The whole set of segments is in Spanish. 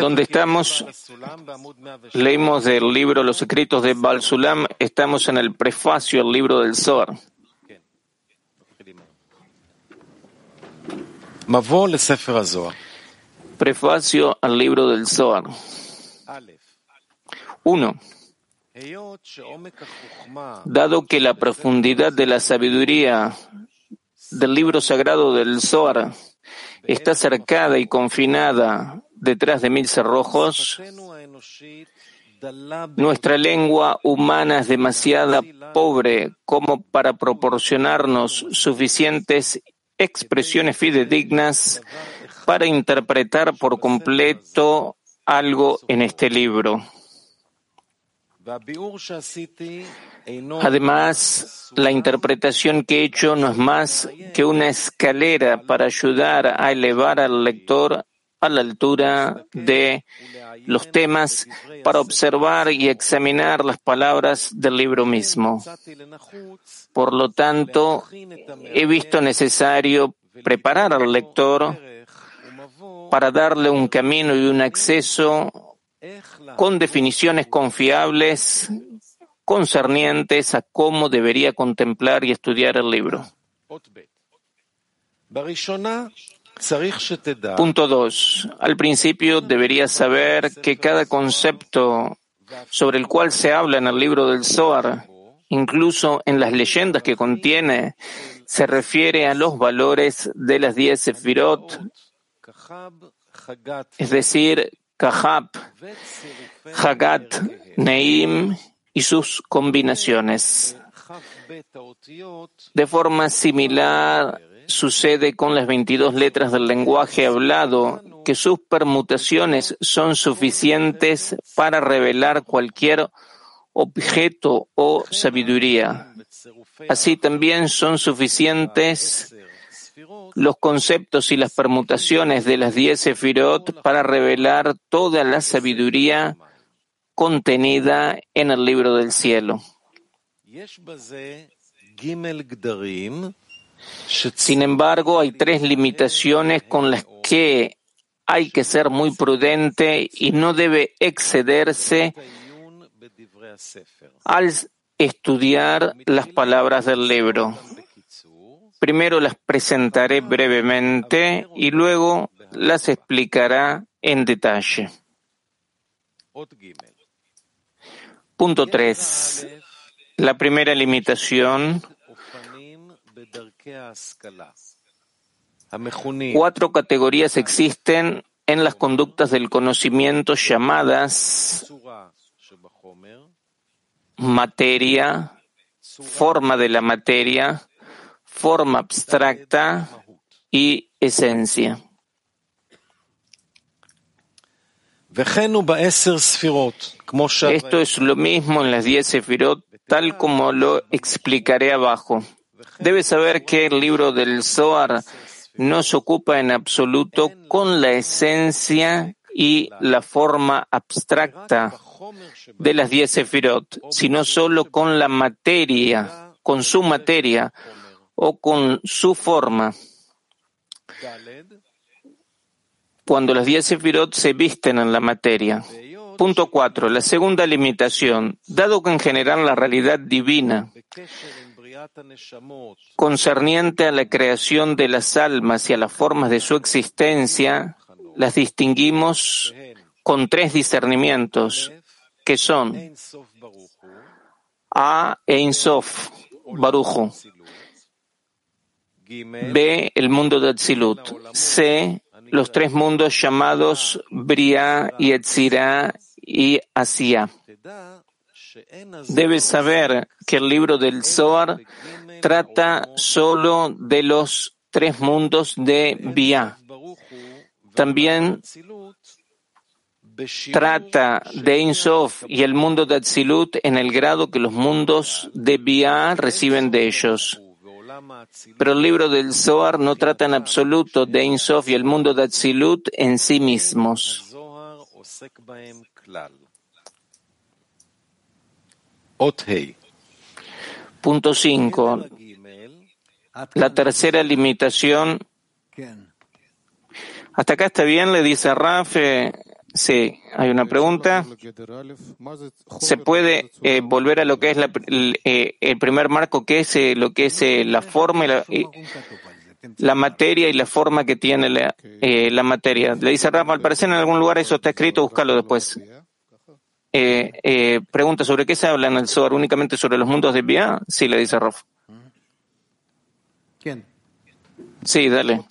Donde estamos, leímos del libro Los escritos de Bal Sulam, estamos en el prefacio al libro del Zohar. Prefacio al libro del Zohar. 1. Dado que la profundidad de la sabiduría del libro sagrado del Zohar está cercada y confinada detrás de mil cerrojos, nuestra lengua humana es demasiado pobre como para proporcionarnos suficientes expresiones fidedignas para interpretar por completo algo en este libro. Además, la interpretación que he hecho no es más que una escalera para ayudar a elevar al lector a la altura de los temas para observar y examinar las palabras del libro mismo. Por lo tanto, he visto necesario preparar al lector para darle un camino y un acceso con definiciones confiables concernientes a cómo debería contemplar y estudiar el libro. Punto 2. Al principio deberías saber que cada concepto sobre el cual se habla en el libro del Zohar, incluso en las leyendas que contiene, se refiere a los valores de las diez sefirot, es decir, Kahab, Hagat, Neim y sus combinaciones. De forma similar sucede con las 22 letras del lenguaje hablado, que sus permutaciones son suficientes para revelar cualquier objeto o sabiduría. Así también son suficientes los conceptos y las permutaciones de las diez sefirot para revelar toda la sabiduría contenida en el libro del cielo. Sin embargo, hay tres limitaciones con las que hay que ser muy prudente y no debe excederse al estudiar las palabras del libro. Primero las presentaré brevemente y luego las explicará en detalle. Punto 3. La primera limitación. Cuatro categorías existen en las conductas del conocimiento llamadas materia, forma de la materia, forma abstracta y esencia. Esto es lo mismo en las diez sefirot, tal como lo explicaré abajo. Debes saber que el libro del Zohar no se ocupa en absoluto con la esencia y la forma abstracta de las diez sefirot, sino solo con la materia, con su materia, o con su forma. Cuando las diez sefirot se visten en la materia. Punto cuatro. La segunda limitación. Dado que en general la realidad divina concerniente a la creación de las almas y a las formas de su existencia, las distinguimos con tres discernimientos, que son A e Insof, Barujo, B, el mundo de Atzilut. C, los tres mundos llamados Bria, Yetzirah y Asia. Debes saber que el libro del Zohar trata solo de los tres mundos de Bia. También trata de Insof y el mundo de Atzilut en el grado que los mundos de Bia reciben de ellos. Pero el libro del Zohar no trata en absoluto de Ein Sof y el mundo de Atzilut en sí mismos. Punto 5. La tercera limitación. Hasta acá está bien, le dice Raf. Eh, sí, hay una pregunta. ¿Se puede eh, volver a lo que es la, el, eh, el, primer marco, que es lo que es la forma y la, la, materia y la forma que tiene la, la materia? Le dice Raf, al parecer en algún lugar eso está escrito, búscalo después. pregunta, ¿sobre qué se habla en el SOAR? ¿Únicamente sobre los mundos de Bia? Sí, le dice Raf. ¿Quién? Sí, dale.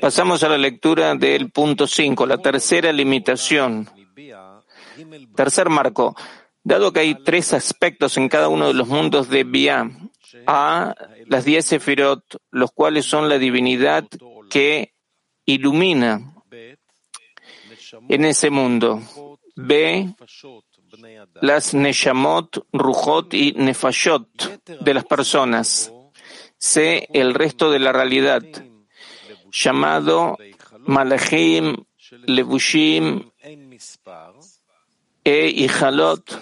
Pasamos a la lectura del punto 5, la tercera limitación. Tercer marco. Dado que hay tres aspectos en cada uno de los mundos de Bia, A, las diez Sefirot, los cuales son la divinidad que ilumina en ese mundo. B, las Neshamot, Rujot y Nefashot de las personas. C, el resto de la realidad llamado Malachim, Levushim e Ijalot,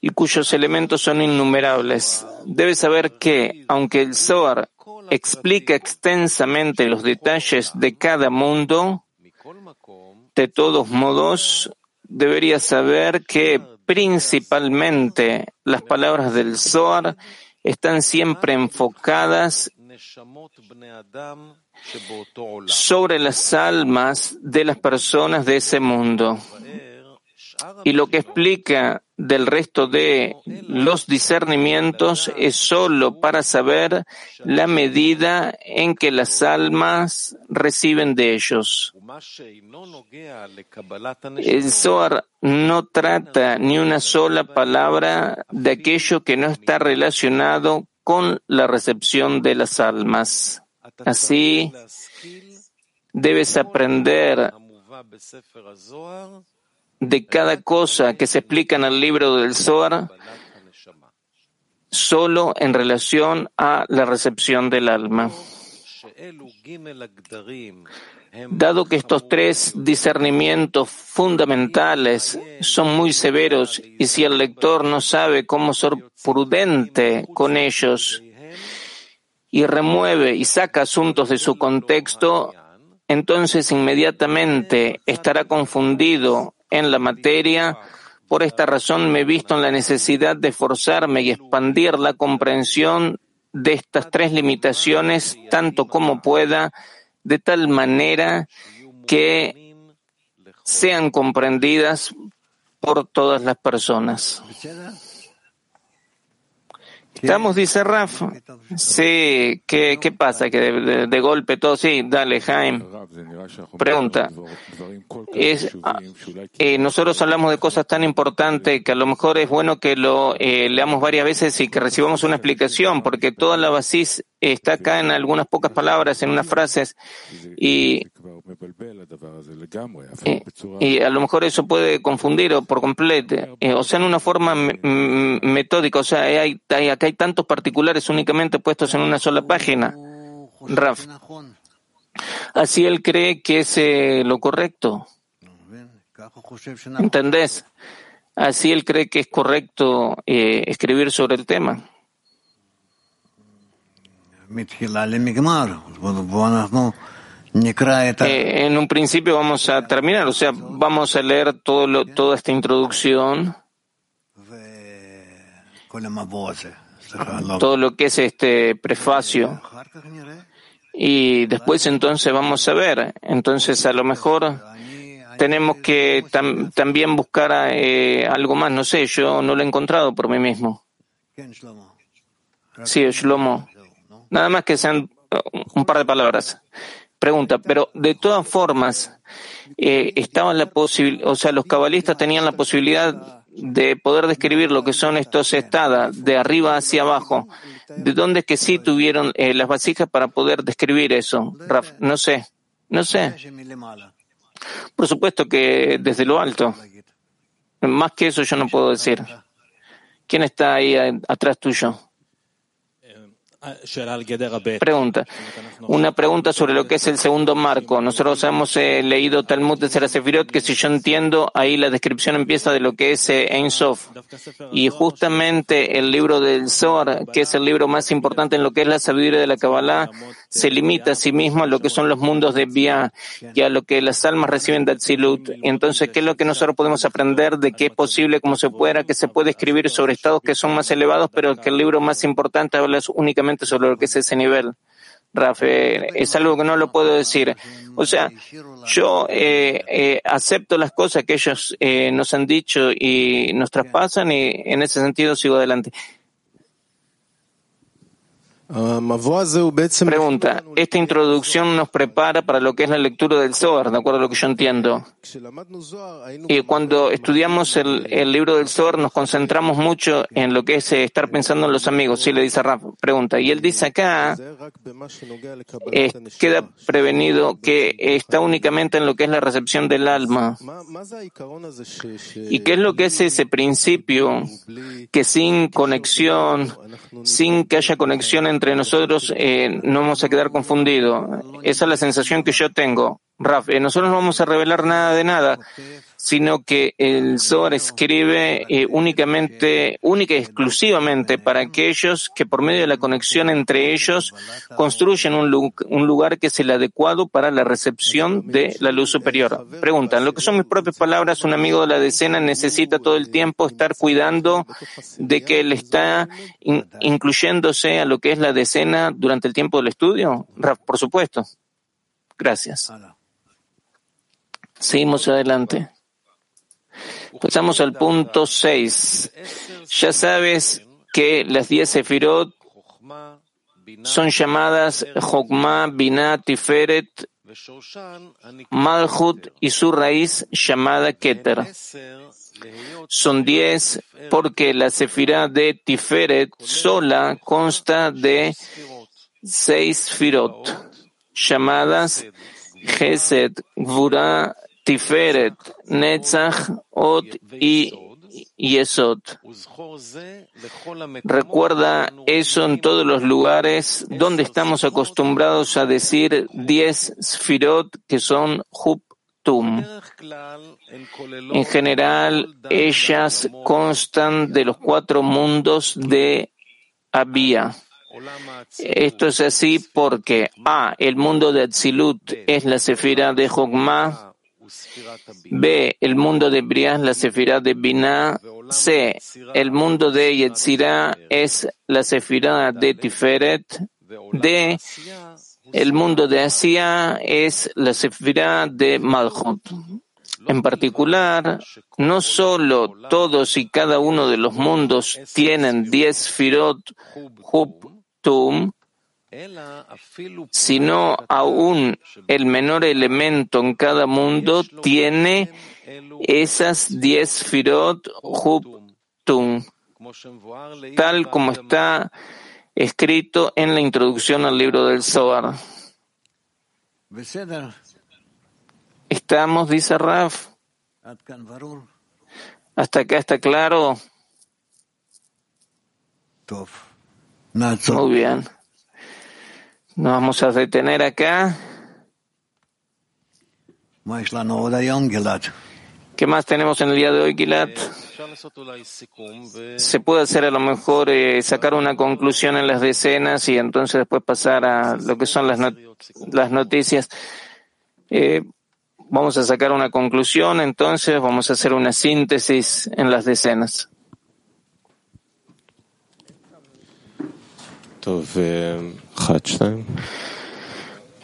y cuyos elementos son innumerables. Debes saber que, aunque el Zohar explica extensamente los detalles de cada mundo, de todos modos, deberías saber que principalmente las palabras del Zohar están siempre enfocadas sobre las almas de las personas de ese mundo. Y lo que explica del resto de los discernimientos es solo para saber la medida en que las almas reciben de ellos. El Zohar no trata ni una sola palabra de aquello que no está relacionado con la recepción de las almas. Así, debes aprender de cada cosa que se explica en el libro del Zohar solo en relación a la recepción del alma. Dado que estos tres discernimientos fundamentales son muy severos y si el lector no sabe cómo ser prudente con ellos y remueve y saca asuntos de su contexto, entonces inmediatamente estará confundido en la materia. Por esta razón me he visto en la necesidad de forzarme y expandir la comprensión de estas tres limitaciones tanto como pueda, de tal manera que sean comprendidas por todas las personas. Estamos, dice Rafa. Sí, ¿qué, qué pasa? Que de, golpe todo, sí, dale, Jaime. Pregunta. Es, ah, eh, nosotros hablamos de cosas tan importantes que a lo mejor es bueno que lo eh, leamos varias veces y que recibamos una explicación, porque toda la basis está acá en algunas pocas palabras, en unas frases, y, y, a lo mejor eso puede confundir o por completo, eh, o sea, en una forma metódica, o sea, hay, hay, acá hay tantos particulares únicamente puestos en una sola página. Raf. Así él cree que es eh, lo correcto. ¿Entendés? Así él cree que es correcto eh, escribir sobre el tema. Eh, en un principio vamos a terminar, o sea, vamos a leer todo lo, toda esta introducción, todo lo que es este prefacio, y después entonces vamos a ver. Entonces a lo mejor tenemos que también buscar eh, algo más, no sé, yo no lo he encontrado por mí mismo. Sí, Shlomo. Nada más que sean un par de palabras. Pregunta, pero de todas formas, eh, estaban la o sea, los cabalistas tenían la posibilidad de poder describir lo que son estos estados de arriba hacia abajo. ¿De dónde es que sí tuvieron eh, las vasijas para poder describir eso? Raf, no sé, no sé. Por supuesto que desde lo alto. Más que eso yo no puedo decir. ¿Quién está ahí atrás tuyo? Pregunta. Una pregunta sobre lo que es el segundo marco. Nosotros hemos eh, leído Talmud de Serasefirot, que si yo entiendo, ahí la descripción empieza de lo que es eh, Ein Sof. Y justamente el libro del Zohar, que es el libro más importante en lo que es la sabiduría de la Kabbalah, se limita a sí mismo a lo que son los mundos de Bia y a lo que las almas reciben de Atzilut. Entonces, ¿qué es lo que nosotros podemos aprender de que es posible, como se pueda, que se puede escribir sobre estados que son más elevados, pero que el libro más importante habla únicamente sobre lo que es ese nivel. Rafael, es algo que no lo puedo decir. O sea, yo eh, eh, acepto las cosas que ellos eh, nos han dicho y nos traspasan y en ese sentido sigo adelante. Pregunta, esta introducción nos prepara para lo que es la lectura del Zohar, de acuerdo a lo que yo entiendo. Y cuando estudiamos el, el libro del Zohar nos concentramos mucho en lo que es eh, estar pensando en los amigos, sí le dice Raf, pregunta. Y él dice acá, eh, queda prevenido que está únicamente en lo que es la recepción del alma. ¿Y qué es lo que es ese principio que sin conexión, sin que haya conexión entre entre nosotros eh, no vamos a quedar confundidos. Esa es la sensación que yo tengo. Raf, eh, nosotros no vamos a revelar nada de nada, sino que el Zohar escribe eh, únicamente, única y exclusivamente para aquellos que por medio de la conexión entre ellos construyen un, lugar que es el adecuado para la recepción de la luz superior. Preguntan, lo que son mis propias palabras, un amigo de la decena necesita todo el tiempo estar cuidando de que él está incluyéndose a lo que es la decena durante el tiempo del estudio. Raf, por supuesto. Gracias. Seguimos adelante. Pasamos al punto 6. Ya sabes que las 10 sefirot son llamadas Jokma, Binah, Tiferet, Malhut y su raíz llamada Keter. Son 10 porque la sefirá de Tiferet sola consta de 6 firot llamadas Gesed, Gvura, Tiferet, Netzach, Ot y Yesod. Recuerda eso en todos los lugares donde estamos acostumbrados a decir diez Sfirot que son Tum. En general, ellas constan de los cuatro mundos de Abia. Esto es así porque A. El mundo de Atzilut es la sefira de Jogma. B. El mundo de Briah, la sefirá de Binah. C. El mundo de Yetzirah es la sefirá de Tiferet. D. El mundo de Asia es la sefirá de Malchut. En particular, no solo todos y cada uno de los mundos tienen diez firot hub tum, sino aún el menor elemento en cada mundo tiene esas diez firot huptum, tal como está escrito en la introducción al libro del Zohar. Estamos, dice Raf. Hasta acá está claro. Muy bien. Nos vamos a detener acá. ¿Qué más tenemos en el día de hoy, Gilad? Se puede hacer a lo mejor eh, sacar una conclusión en las decenas y entonces después pasar a lo que son las, las noticias. Eh, vamos a sacar una conclusión, entonces vamos a hacer una síntesis en las decenas.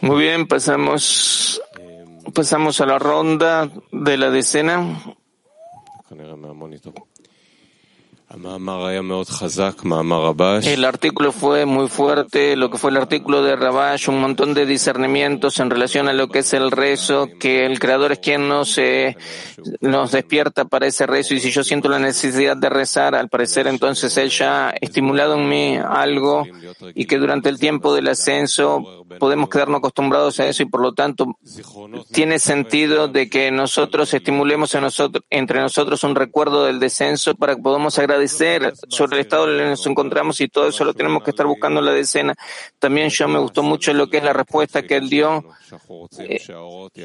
Muy bien, pasamos, pasamos a la ronda de la decena. El artículo fue muy fuerte, lo que fue el artículo de Rabash, un montón de discernimientos en relación a lo que es el rezo, que el Creador es quien nos, eh, nos despierta para ese rezo y si yo siento la necesidad de rezar, al parecer entonces Él ya ha estimulado en mí algo y que durante el tiempo del ascenso podemos quedarnos acostumbrados a eso y por lo tanto tiene sentido de que nosotros estimulemos entre nosotros un recuerdo del descenso para que podamos agradecer agradecer sobre el estado en el que nos encontramos y todo eso lo tenemos que estar buscando en la decena. También yo me gustó mucho lo que es la respuesta que él dio eh,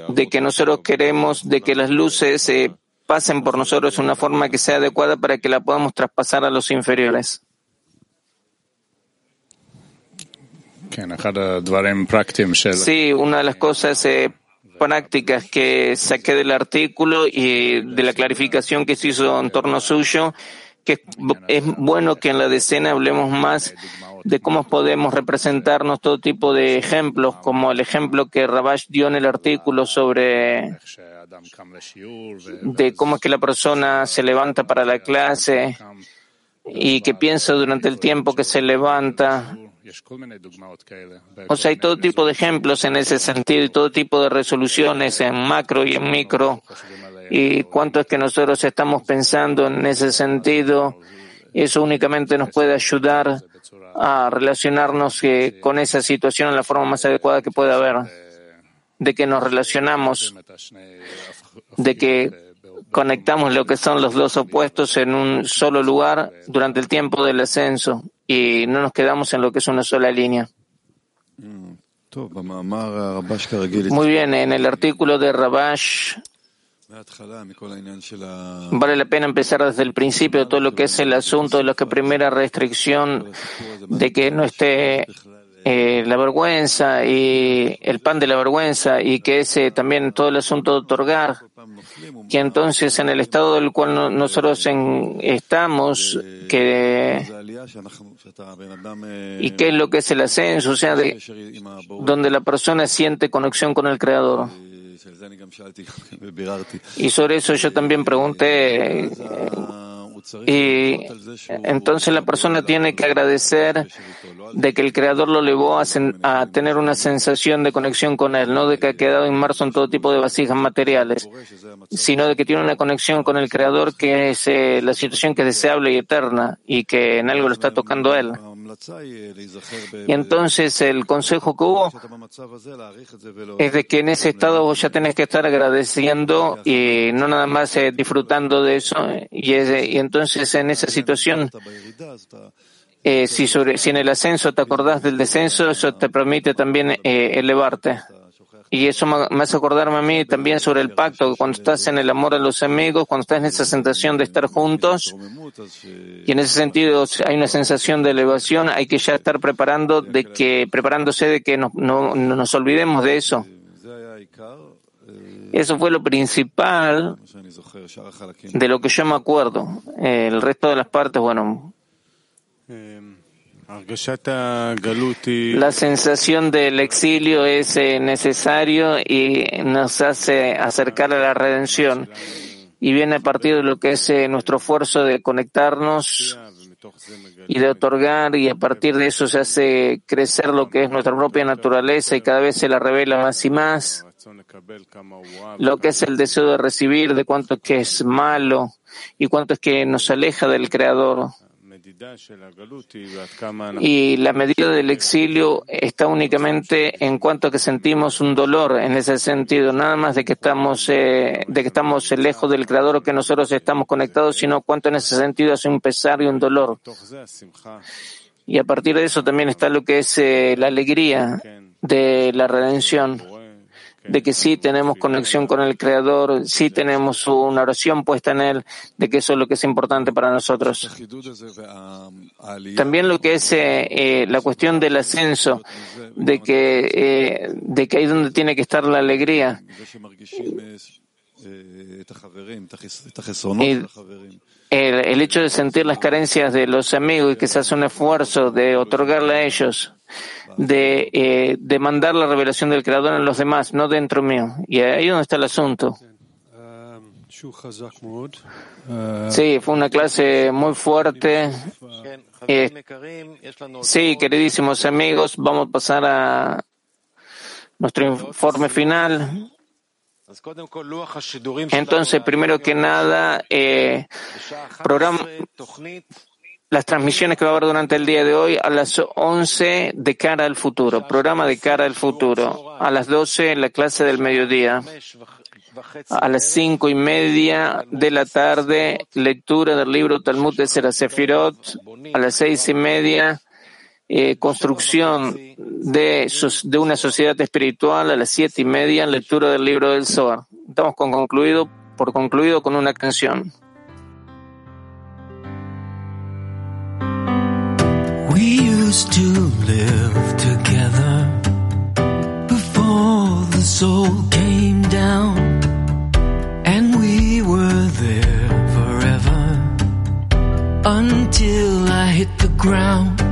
de que nosotros queremos de que las luces eh, pasen por nosotros de una forma que sea adecuada para que la podamos traspasar a los inferiores. Sí, una de las cosas eh, prácticas que saqué del artículo y de la clarificación que se hizo en torno suyo, que es bueno que en la decena hablemos más de cómo podemos representarnos todo tipo de ejemplos, como el ejemplo que Rabash dio en el artículo sobre de cómo es que la persona se levanta para la clase y que piensa durante el tiempo que se levanta o sea, hay todo tipo de ejemplos en ese sentido y todo tipo de resoluciones en macro y en micro. Y cuánto es que nosotros estamos pensando en ese sentido, eso únicamente nos puede ayudar a relacionarnos eh, con esa situación en la forma más adecuada que pueda haber. De que nos relacionamos, de que conectamos lo que son los dos opuestos en un solo lugar durante el tiempo del ascenso y no nos quedamos en lo que es una sola línea. Muy bien, en el artículo de Rabash vale la pena empezar desde el principio todo lo que es el asunto de lo que primera restricción de que no esté eh, la vergüenza y el pan de la vergüenza y que ese también todo el asunto de otorgar, que entonces en el estado del cual nosotros estamos, que y qué es lo que es el ascenso, o sea, de, donde la persona siente conexión con el Creador. Y sobre eso yo también pregunté y entonces la persona tiene que agradecer de que el Creador lo llevó a, a, tener una sensación de conexión con Él, no de que ha quedado inmerso en todo tipo de vasijas materiales, sino de que tiene una conexión con el Creador que es eh, la situación que es deseable y eterna y que en algo lo está tocando Él. Y entonces el consejo que hubo es de que en ese estado ya tenés que estar agradeciendo y no nada más eh, disfrutando de eso. Y, entonces en esa situación, eh, si en el ascenso te acordás del descenso, eso te permite también eh, elevarte. Y eso me hace acordarme a mí también sobre el pacto, cuando estás en el amor a los amigos, cuando estás en esa sensación de estar juntos, y en ese sentido hay una sensación de elevación, hay que ya estar preparando de que, preparándose de que no, no, nos olvidemos de eso. Eso fue lo principal de lo que yo me acuerdo. El resto de las partes, bueno, la sensación del exilio es eh, necesario y nos hace acercar a la redención. Y viene a partir de lo que es eh, nuestro esfuerzo de conectarnos y de otorgar y a partir de eso se hace crecer lo que es nuestra propia naturaleza y cada vez se la revela más y más. Lo que es el deseo de recibir, de cuánto es que es malo y cuánto es que nos aleja del Creador. Y la medida del exilio está únicamente en cuanto a que sentimos un dolor en ese sentido, nada más de que estamos, eh, de que estamos lejos del Creador o que nosotros estamos conectados, sino cuánto en ese sentido hace un pesar y un dolor. Y a partir de eso también está lo que es eh, la alegría de la redención de que sí tenemos conexión con el Creador, sí tenemos una oración puesta en Él, de que eso es lo que es importante para nosotros. También lo que es eh, eh, la cuestión del ascenso, de que, eh, de que ahí donde tiene que estar la alegría. Y el, hecho de sentir las carencias de los amigos y que se hace un esfuerzo de otorgarle a ellos, de eh, demandar la revelación del Creador en los demás, no dentro mío. Y ahí es donde está el asunto. Sí, fue una clase muy fuerte. Eh, sí, queridísimos amigos, vamos a pasar a nuestro informe final. Entonces, primero que nada, eh, programa, las transmisiones que va a haber durante el día de hoy a las 11 de cara al futuro, programa de cara al futuro, a las 12 la clase del mediodía, a las cinco y media de la tarde lectura del libro Talmud de Serasefirot, a las seis y media eh, construcción de, de una sociedad espiritual, a las siete y media lectura del libro del Zohar. Estamos con concluido, por concluido con una canción. We used to live together before the soul came down, and we were there forever until I hit the ground.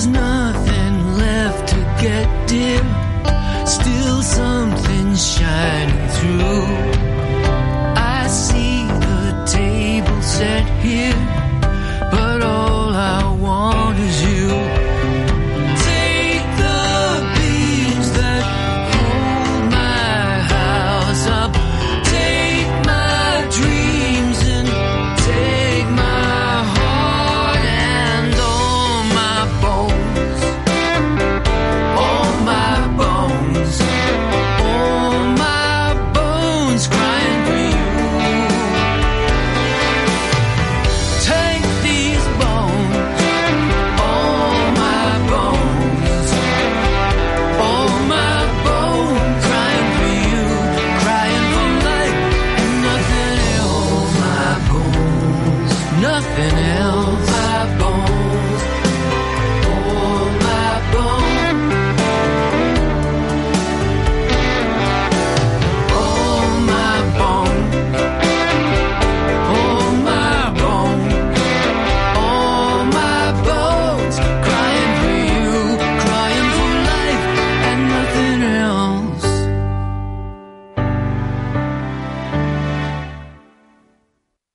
There's nothing left to get, dear. Still something's shining through.